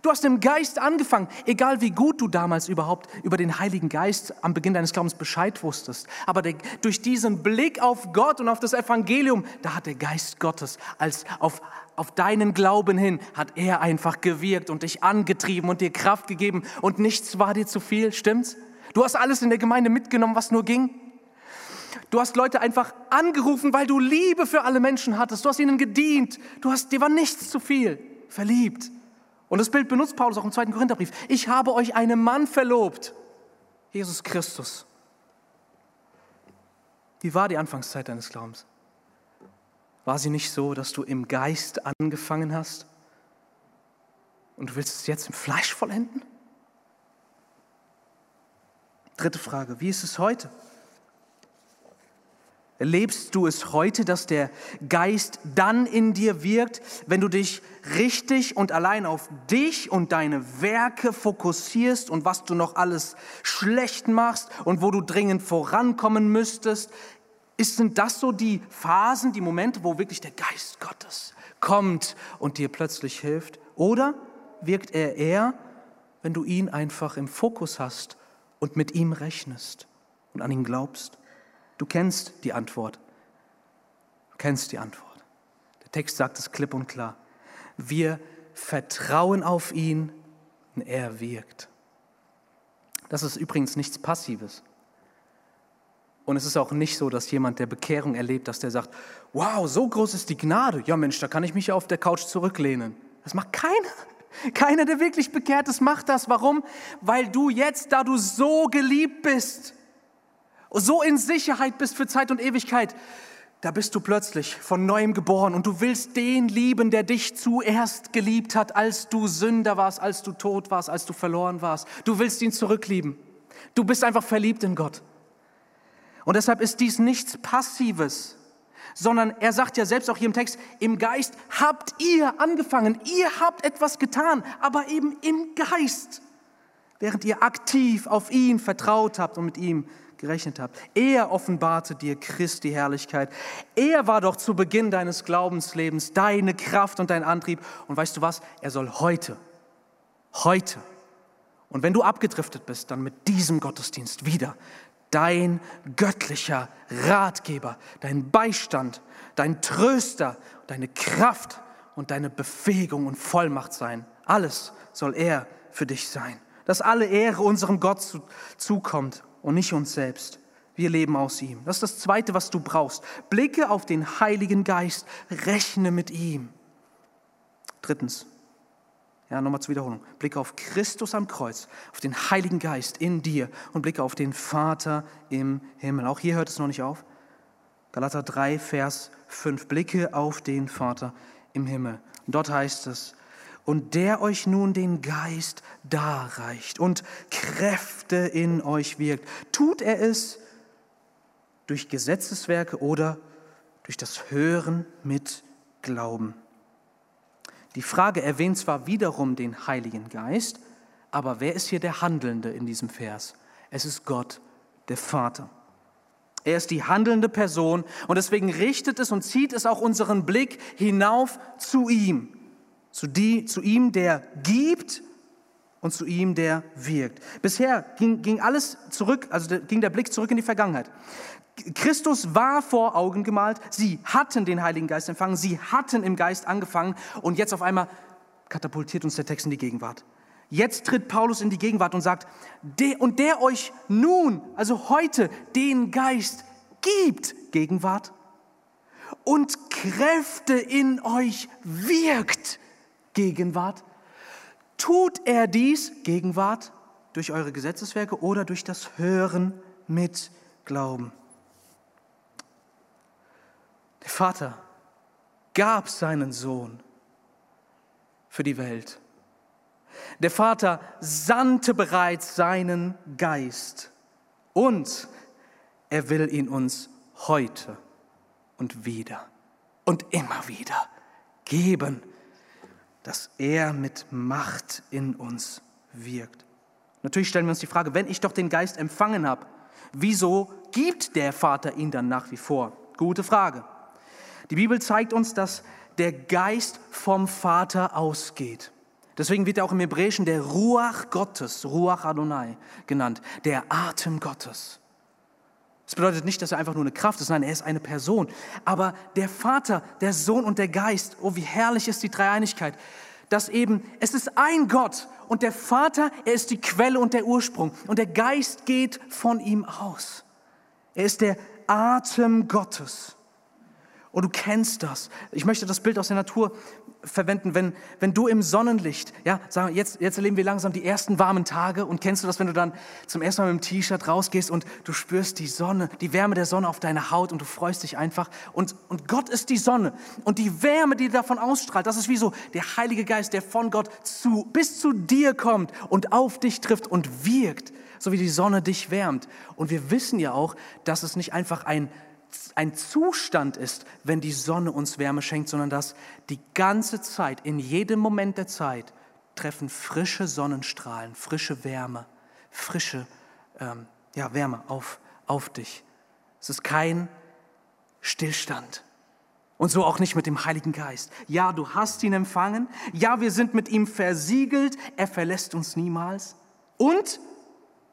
[SPEAKER 1] Du hast im Geist angefangen, egal wie gut du damals überhaupt über den Heiligen Geist am Beginn deines Glaubens Bescheid wusstest. Aber der, durch diesen Blick auf Gott und auf das Evangelium, da hat der Geist Gottes als auf, auf deinen Glauben hin, hat er einfach gewirkt und dich angetrieben und dir Kraft gegeben und nichts war dir zu viel, stimmt's? Du hast alles in der Gemeinde mitgenommen, was nur ging. Du hast Leute einfach angerufen, weil du Liebe für alle Menschen hattest. Du hast ihnen gedient. Du hast, dir war nichts zu viel. Verliebt. Und das Bild benutzt Paulus auch im zweiten Korintherbrief. Ich habe euch einen Mann verlobt, Jesus Christus. Wie war die Anfangszeit deines Glaubens? War sie nicht so, dass du im Geist angefangen hast und du willst es jetzt im Fleisch vollenden? Dritte Frage, wie ist es heute? Erlebst du es heute, dass der Geist dann in dir wirkt, wenn du dich richtig und allein auf dich und deine Werke fokussierst und was du noch alles schlecht machst und wo du dringend vorankommen müsstest? Ist, sind das so die Phasen, die Momente, wo wirklich der Geist Gottes kommt und dir plötzlich hilft? Oder wirkt er eher, wenn du ihn einfach im Fokus hast und mit ihm rechnest und an ihn glaubst? Du kennst die Antwort. Du kennst die Antwort. Der Text sagt es klipp und klar. Wir vertrauen auf ihn und er wirkt. Das ist übrigens nichts Passives. Und es ist auch nicht so, dass jemand, der Bekehrung erlebt, dass der sagt, wow, so groß ist die Gnade. Ja Mensch, da kann ich mich ja auf der Couch zurücklehnen. Das macht keiner. Keiner, der wirklich bekehrt ist, macht das. Warum? Weil du jetzt, da du so geliebt bist, so in Sicherheit bist für Zeit und Ewigkeit, da bist du plötzlich von neuem geboren und du willst den lieben, der dich zuerst geliebt hat, als du Sünder warst, als du tot warst, als du verloren warst. Du willst ihn zurücklieben. Du bist einfach verliebt in Gott. Und deshalb ist dies nichts Passives, sondern er sagt ja selbst auch hier im Text, im Geist habt ihr angefangen, ihr habt etwas getan, aber eben im Geist, während ihr aktiv auf ihn vertraut habt und mit ihm gerechnet habt. Er offenbarte dir Christi Herrlichkeit. Er war doch zu Beginn deines Glaubenslebens deine Kraft und dein Antrieb. Und weißt du was? Er soll heute, heute, und wenn du abgedriftet bist, dann mit diesem Gottesdienst wieder dein göttlicher Ratgeber, dein Beistand, dein Tröster, deine Kraft und deine Befähigung und Vollmacht sein. Alles soll er für dich sein. Dass alle Ehre unserem Gott zukommt und nicht uns selbst. Wir leben aus ihm. Das ist das Zweite, was du brauchst. Blicke auf den Heiligen Geist, rechne mit ihm. Drittens, ja, nochmal zur Wiederholung. Blicke auf Christus am Kreuz, auf den Heiligen Geist in dir und blicke auf den Vater im Himmel. Auch hier hört es noch nicht auf. Galater 3, Vers 5. Blicke auf den Vater im Himmel. Und dort heißt es, und der euch nun den Geist darreicht und Kräfte in euch wirkt. Tut er es durch Gesetzeswerke oder durch das Hören mit Glauben? Die Frage erwähnt zwar wiederum den Heiligen Geist, aber wer ist hier der Handelnde in diesem Vers? Es ist Gott, der Vater. Er ist die handelnde Person und deswegen richtet es und zieht es auch unseren Blick hinauf zu ihm, zu, die, zu ihm, der gibt und zu ihm, der wirkt. Bisher ging, ging alles zurück, also ging der Blick zurück in die Vergangenheit. Christus war vor Augen gemalt, sie hatten den Heiligen Geist empfangen, sie hatten im Geist angefangen und jetzt auf einmal katapultiert uns der Text in die Gegenwart. Jetzt tritt Paulus in die Gegenwart und sagt, der, und der euch nun, also heute, den Geist gibt, Gegenwart, und Kräfte in euch wirkt, Gegenwart, tut er dies, Gegenwart, durch eure Gesetzeswerke oder durch das Hören mit Glauben. Der Vater gab seinen Sohn für die Welt. Der Vater sandte bereits seinen Geist und er will ihn uns heute und wieder und immer wieder geben, dass er mit Macht in uns wirkt. Natürlich stellen wir uns die Frage, wenn ich doch den Geist empfangen habe, wieso gibt der Vater ihn dann nach wie vor? Gute Frage. Die Bibel zeigt uns, dass der Geist vom Vater ausgeht. Deswegen wird er auch im Hebräischen der Ruach Gottes, Ruach Adonai genannt, der Atem Gottes. Das bedeutet nicht, dass er einfach nur eine Kraft ist, nein, er ist eine Person. Aber der Vater, der Sohn und der Geist, oh, wie herrlich ist die Dreieinigkeit, dass eben, es ist ein Gott und der Vater, er ist die Quelle und der Ursprung und der Geist geht von ihm aus. Er ist der Atem Gottes. Und du kennst das. Ich möchte das Bild aus der Natur verwenden, wenn, wenn du im Sonnenlicht, ja, sagen, jetzt, jetzt erleben wir langsam die ersten warmen Tage und kennst du das, wenn du dann zum ersten Mal mit dem T-Shirt rausgehst und du spürst die Sonne, die Wärme der Sonne auf deiner Haut und du freust dich einfach und, und Gott ist die Sonne und die Wärme, die davon ausstrahlt, das ist wie so der Heilige Geist, der von Gott zu, bis zu dir kommt und auf dich trifft und wirkt, so wie die Sonne dich wärmt. Und wir wissen ja auch, dass es nicht einfach ein ein Zustand ist, wenn die Sonne uns Wärme schenkt, sondern dass die ganze Zeit, in jedem Moment der Zeit, treffen frische Sonnenstrahlen, frische Wärme, frische ähm, ja, Wärme auf, auf dich. Es ist kein Stillstand. Und so auch nicht mit dem Heiligen Geist. Ja, du hast ihn empfangen. Ja, wir sind mit ihm versiegelt. Er verlässt uns niemals. Und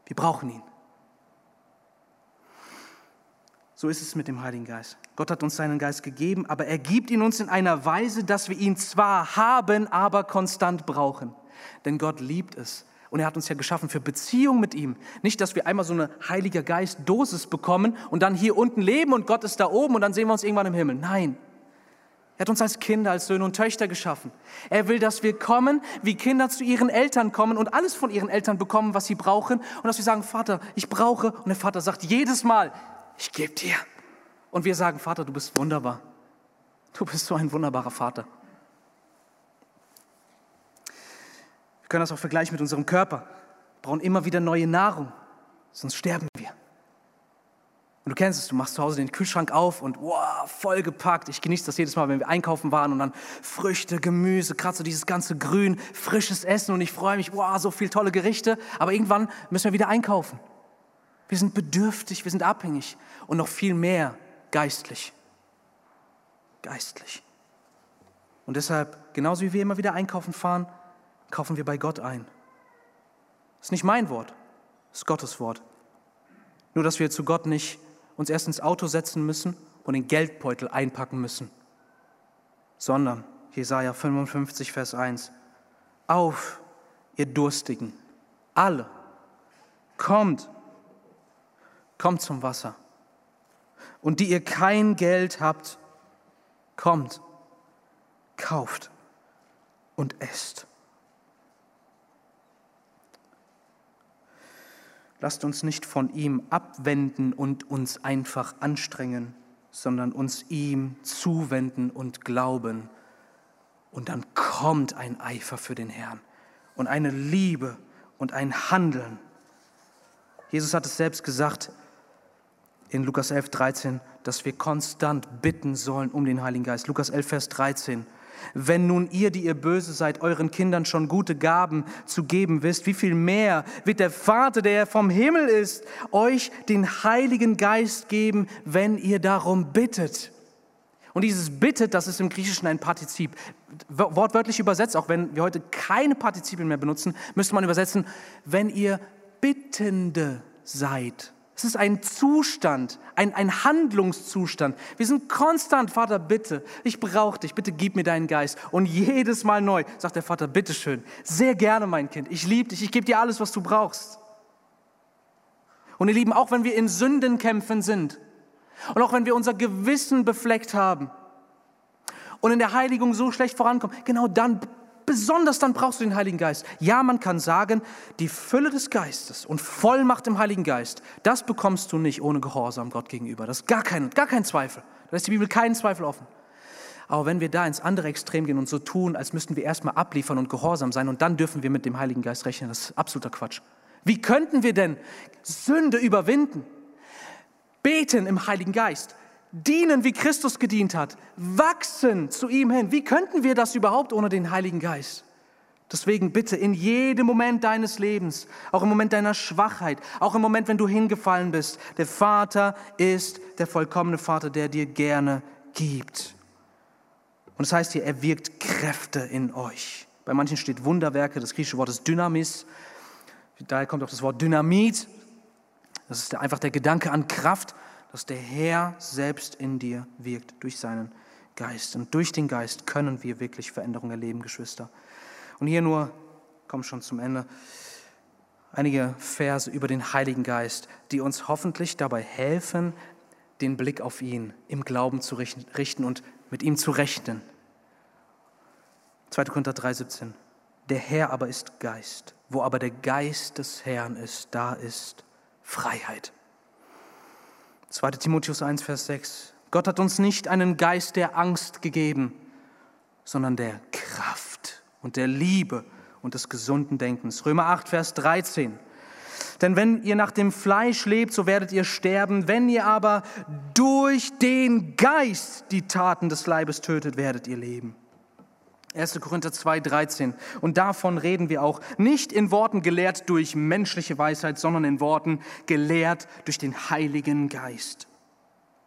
[SPEAKER 1] wir brauchen ihn. So ist es mit dem Heiligen Geist. Gott hat uns seinen Geist gegeben, aber er gibt ihn uns in einer Weise, dass wir ihn zwar haben, aber konstant brauchen. Denn Gott liebt es. Und er hat uns ja geschaffen für Beziehung mit ihm. Nicht, dass wir einmal so eine Heiliger Geist-Dosis bekommen und dann hier unten leben und Gott ist da oben und dann sehen wir uns irgendwann im Himmel. Nein. Er hat uns als Kinder, als Söhne und Töchter geschaffen. Er will, dass wir kommen, wie Kinder zu ihren Eltern kommen und alles von ihren Eltern bekommen, was sie brauchen. Und dass wir sagen, Vater, ich brauche. Und der Vater sagt jedes Mal, ich gebe dir. Und wir sagen, Vater, du bist wunderbar. Du bist so ein wunderbarer Vater. Wir können das auch vergleichen mit unserem Körper. Wir brauchen immer wieder neue Nahrung, sonst sterben wir. Und du kennst es, du machst zu Hause den Kühlschrank auf und wow, vollgepackt. Ich genieße das jedes Mal, wenn wir einkaufen waren und dann Früchte, Gemüse, gerade so dieses ganze Grün, frisches Essen und ich freue mich, wow, so viele tolle Gerichte. Aber irgendwann müssen wir wieder einkaufen. Wir sind bedürftig, wir sind abhängig und noch viel mehr geistlich. Geistlich. Und deshalb, genauso wie wir immer wieder einkaufen fahren, kaufen wir bei Gott ein. Das ist nicht mein Wort, das ist Gottes Wort. Nur, dass wir zu Gott nicht uns erst ins Auto setzen müssen und den Geldbeutel einpacken müssen, sondern, Jesaja 55, Vers 1, auf, ihr Durstigen, alle, kommt kommt zum Wasser. Und die ihr kein Geld habt, kommt, kauft und esst. Lasst uns nicht von ihm abwenden und uns einfach anstrengen, sondern uns ihm zuwenden und glauben. Und dann kommt ein Eifer für den Herrn und eine Liebe und ein Handeln. Jesus hat es selbst gesagt in Lukas 11, 13, dass wir konstant bitten sollen um den Heiligen Geist. Lukas 11, Vers 13. Wenn nun ihr, die ihr böse seid, euren Kindern schon gute Gaben zu geben wisst, wie viel mehr wird der Vater, der vom Himmel ist, euch den Heiligen Geist geben, wenn ihr darum bittet. Und dieses bittet, das ist im Griechischen ein Partizip. Wortwörtlich übersetzt, auch wenn wir heute keine Partizipien mehr benutzen, müsste man übersetzen, wenn ihr Bittende seid. Es ist ein Zustand, ein, ein Handlungszustand. Wir sind konstant, Vater, bitte, ich brauche dich, bitte gib mir deinen Geist. Und jedes Mal neu sagt der Vater, bitte schön, sehr gerne, mein Kind, ich liebe dich, ich gebe dir alles, was du brauchst. Und ihr Lieben, auch wenn wir in Sündenkämpfen sind und auch wenn wir unser Gewissen befleckt haben und in der Heiligung so schlecht vorankommen, genau dann Besonders dann brauchst du den Heiligen Geist. Ja, man kann sagen, die Fülle des Geistes und Vollmacht im Heiligen Geist, das bekommst du nicht ohne Gehorsam Gott gegenüber. Das ist gar kein, gar kein Zweifel. Da ist die Bibel keinen Zweifel offen. Aber wenn wir da ins andere Extrem gehen und so tun, als müssten wir erstmal abliefern und gehorsam sein und dann dürfen wir mit dem Heiligen Geist rechnen, das ist absoluter Quatsch. Wie könnten wir denn Sünde überwinden? Beten im Heiligen Geist, dienen, wie Christus gedient hat, wachsen zu ihm hin. Wie könnten wir das überhaupt ohne den Heiligen Geist? Deswegen bitte in jedem Moment deines Lebens, auch im Moment deiner Schwachheit, auch im Moment, wenn du hingefallen bist, der Vater ist der vollkommene Vater, der dir gerne gibt. Und das heißt hier, er wirkt Kräfte in euch. Bei manchen steht Wunderwerke, das griechische Wort ist Dynamis. Daher kommt auch das Wort Dynamit. Das ist einfach der Gedanke an Kraft dass der Herr selbst in dir wirkt durch seinen Geist. Und durch den Geist können wir wirklich Veränderung erleben, Geschwister. Und hier nur, komm schon zum Ende, einige Verse über den Heiligen Geist, die uns hoffentlich dabei helfen, den Blick auf ihn im Glauben zu richten und mit ihm zu rechnen. 2. Korinther 3,17. Der Herr aber ist Geist. Wo aber der Geist des Herrn ist, da ist Freiheit. 2 Timotheus 1, Vers 6. Gott hat uns nicht einen Geist der Angst gegeben, sondern der Kraft und der Liebe und des gesunden Denkens. Römer 8, Vers 13. Denn wenn ihr nach dem Fleisch lebt, so werdet ihr sterben. Wenn ihr aber durch den Geist die Taten des Leibes tötet, werdet ihr leben. 1. Korinther 2, 13. Und davon reden wir auch. Nicht in Worten gelehrt durch menschliche Weisheit, sondern in Worten gelehrt durch den Heiligen Geist.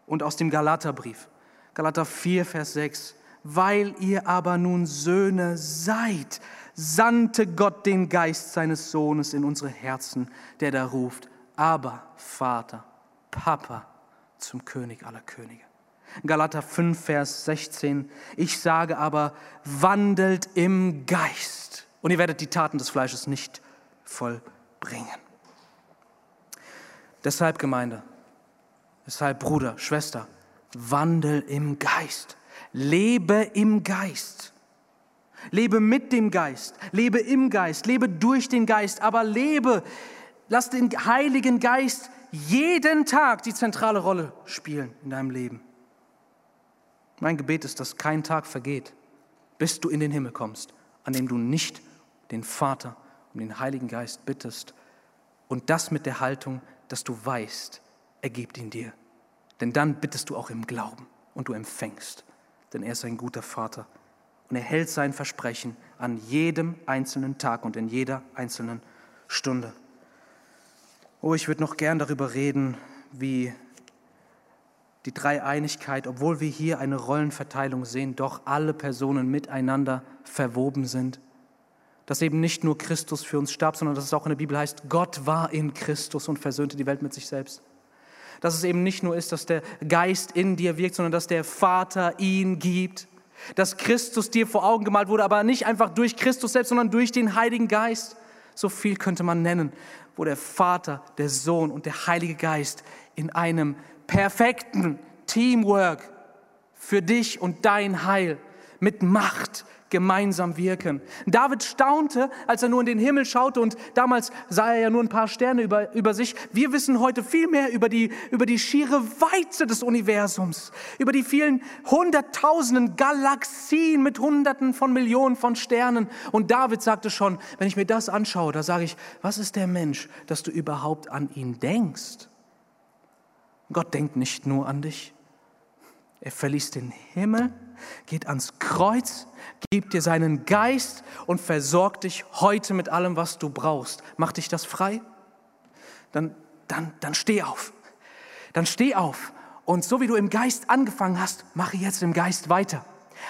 [SPEAKER 1] Und aus dem Galaterbrief. Galater 4, Vers 6. Weil ihr aber nun Söhne seid, sandte Gott den Geist seines Sohnes in unsere Herzen, der da ruft, aber Vater, Papa zum König aller Könige. Galater 5, Vers 16. Ich sage aber, wandelt im Geist und ihr werdet die Taten des Fleisches nicht vollbringen. Deshalb Gemeinde, deshalb Bruder, Schwester, wandel im Geist. Lebe im Geist. Lebe mit dem Geist, lebe im Geist, lebe durch den Geist, aber lebe, lass den Heiligen Geist jeden Tag die zentrale Rolle spielen in deinem Leben. Mein Gebet ist, dass kein Tag vergeht, bis du in den Himmel kommst, an dem du nicht den Vater um den Heiligen Geist bittest und das mit der Haltung, dass du weißt, er gibt ihn dir. Denn dann bittest du auch im Glauben und du empfängst, denn er ist ein guter Vater und er hält sein Versprechen an jedem einzelnen Tag und in jeder einzelnen Stunde. Oh, ich würde noch gern darüber reden, wie die Dreieinigkeit, obwohl wir hier eine Rollenverteilung sehen, doch alle Personen miteinander verwoben sind. Dass eben nicht nur Christus für uns starb, sondern dass es auch in der Bibel heißt, Gott war in Christus und versöhnte die Welt mit sich selbst. Dass es eben nicht nur ist, dass der Geist in dir wirkt, sondern dass der Vater ihn gibt. Dass Christus dir vor Augen gemalt wurde, aber nicht einfach durch Christus selbst, sondern durch den Heiligen Geist. So viel könnte man nennen, wo der Vater, der Sohn und der Heilige Geist in einem perfekten Teamwork für dich und dein Heil mit Macht gemeinsam wirken. David staunte, als er nur in den Himmel schaute und damals sah er ja nur ein paar Sterne über, über sich. Wir wissen heute viel mehr über die, über die schiere Weite des Universums, über die vielen hunderttausenden Galaxien mit hunderten von Millionen von Sternen. Und David sagte schon, wenn ich mir das anschaue, da sage ich, was ist der Mensch, dass du überhaupt an ihn denkst? Gott denkt nicht nur an dich. Er verließ den Himmel, geht ans Kreuz, gibt dir seinen Geist und versorgt dich heute mit allem, was du brauchst. Macht dich das frei? Dann, dann, dann steh auf. Dann steh auf. Und so wie du im Geist angefangen hast, mache jetzt im Geist weiter.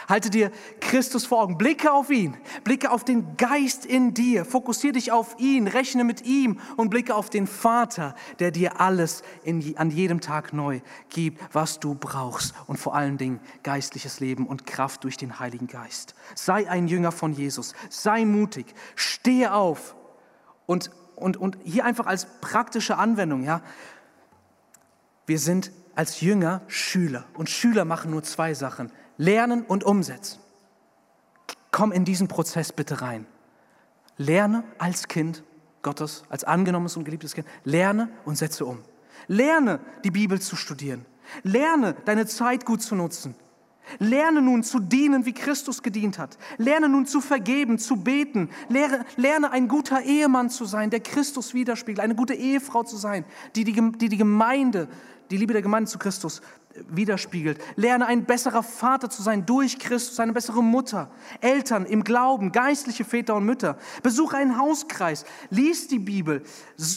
[SPEAKER 1] Halte dir Christus vor Augen. Blicke auf ihn. Blicke auf den Geist in dir. Fokussiere dich auf ihn. Rechne mit ihm und blicke auf den Vater, der dir alles in, an jedem Tag neu gibt, was du brauchst. Und vor allen Dingen geistliches Leben und Kraft durch den Heiligen Geist. Sei ein Jünger von Jesus. Sei mutig. Stehe auf. Und, und, und hier einfach als praktische Anwendung, ja. Wir sind als Jünger Schüler. Und Schüler machen nur zwei Sachen lernen und umsetzen. Komm in diesen Prozess bitte rein. Lerne als Kind Gottes, als angenommenes und geliebtes Kind. Lerne und setze um. Lerne, die Bibel zu studieren. Lerne, deine Zeit gut zu nutzen. Lerne nun zu dienen, wie Christus gedient hat. Lerne nun zu vergeben, zu beten. Lerne, lerne ein guter Ehemann zu sein, der Christus widerspiegelt. Eine gute Ehefrau zu sein, die die, die, die Gemeinde, die Liebe der Gemeinde zu Christus widerspiegelt. Lerne ein besserer Vater zu sein durch Christus, eine bessere Mutter, Eltern im Glauben, geistliche Väter und Mütter. Besuche einen Hauskreis, lies die Bibel,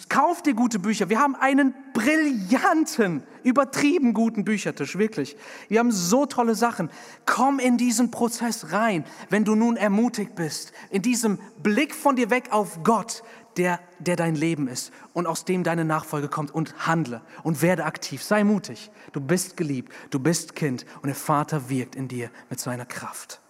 [SPEAKER 1] kauf dir gute Bücher. Wir haben einen brillanten, übertrieben guten Büchertisch, wirklich. Wir haben so tolle Sachen. Komm in diesen Prozess rein, wenn du nun ermutigt bist, in diesem Blick von dir weg auf Gott, der, der dein Leben ist und aus dem deine Nachfolge kommt und handle und werde aktiv. Sei mutig. Du bist geliebt, du bist Kind und der Vater wirkt in dir mit seiner Kraft.